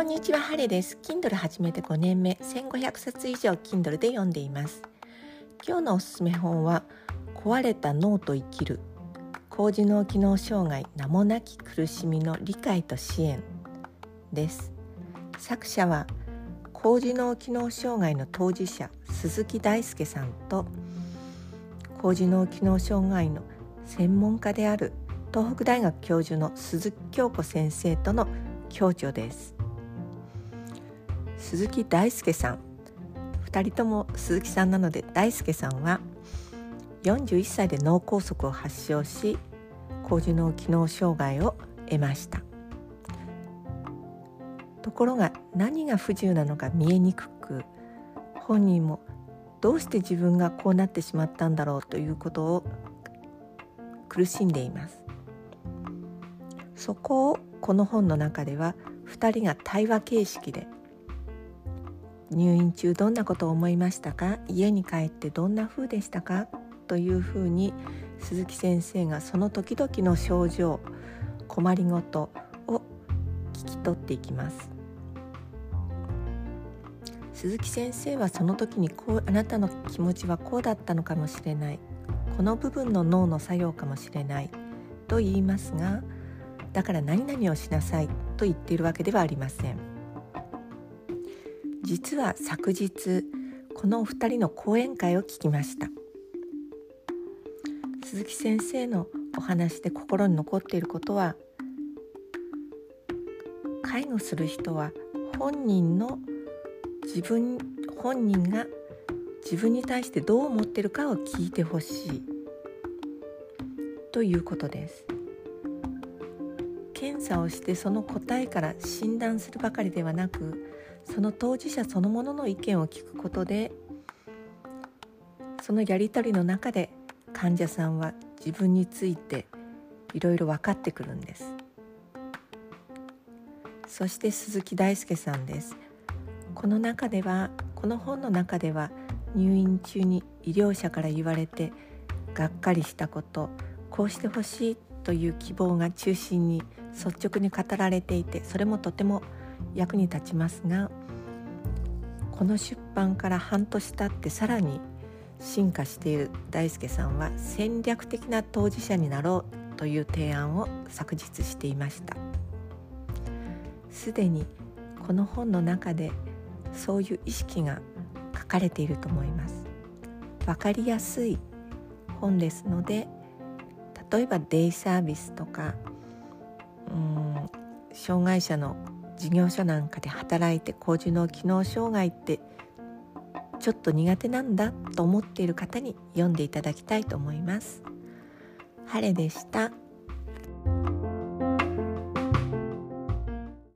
こんにちは、ハレです。Kindle 始めて5年目、1500冊以上 Kindle で読んでいます。今日のおすすめ本は、壊れた脳と生きる、高次脳機能障害名もなき苦しみの理解と支援です。作者は、高次脳機能障害の当事者、鈴木大輔さんと、高次脳機能障害の専門家である東北大学教授の鈴木京子先生との共著です鈴木大輔さん。2人とも鈴木さんなので大輔さんは41歳で脳梗塞を発症し高次脳機能障害を得ました。ところが何が不自由なのか見えにくく本人もどうして自分がこうなってしまったんだろうということを苦しんでいます。そこをこの本の中では2人が対話形式で入院中どんなことを思いましたか？家に帰ってどんな風でしたか？というふうに鈴木先生がその時々の症状困りごとを聞き取っていきます。鈴木先生はその時にこうあなたの気持ちはこうだったのかもしれない。この部分の脳の作用かもしれない。と言いますがだから何々をしなさいと言っているわけではありません。実は昨日このお二人の講演会を聞きました。鈴木先生のお話で心に残っていることは介護する人は本人の自分本人が自分に対してどう思ってるかを聞いてほしい。ということです。検査をしてその答えから診断するばかりではなくその当事者そのものの意見を聞くことでそのやり取りの中で患者さんは自分についていろいろ分かってくるんです。そして鈴木大輔さんです。この中ではこの本の中では入院中に医療者から言われてがっかりしたことこうしてほしいという希望が中心に率直に語られていてそれもとても役に立ちますがこの出版から半年経ってさらに進化している大輔さんは戦略的な当事者になろうという提案を昨日していました。すでにこの本の中でそういう意識が書かれていると思います。分かりやすい本ですので例えばデイサービスとかうん障害者の事業所なんかで働いて高次脳機能障害ってちょっと苦手なんだと思っている方に読んでいただきたいと思います。晴れでした。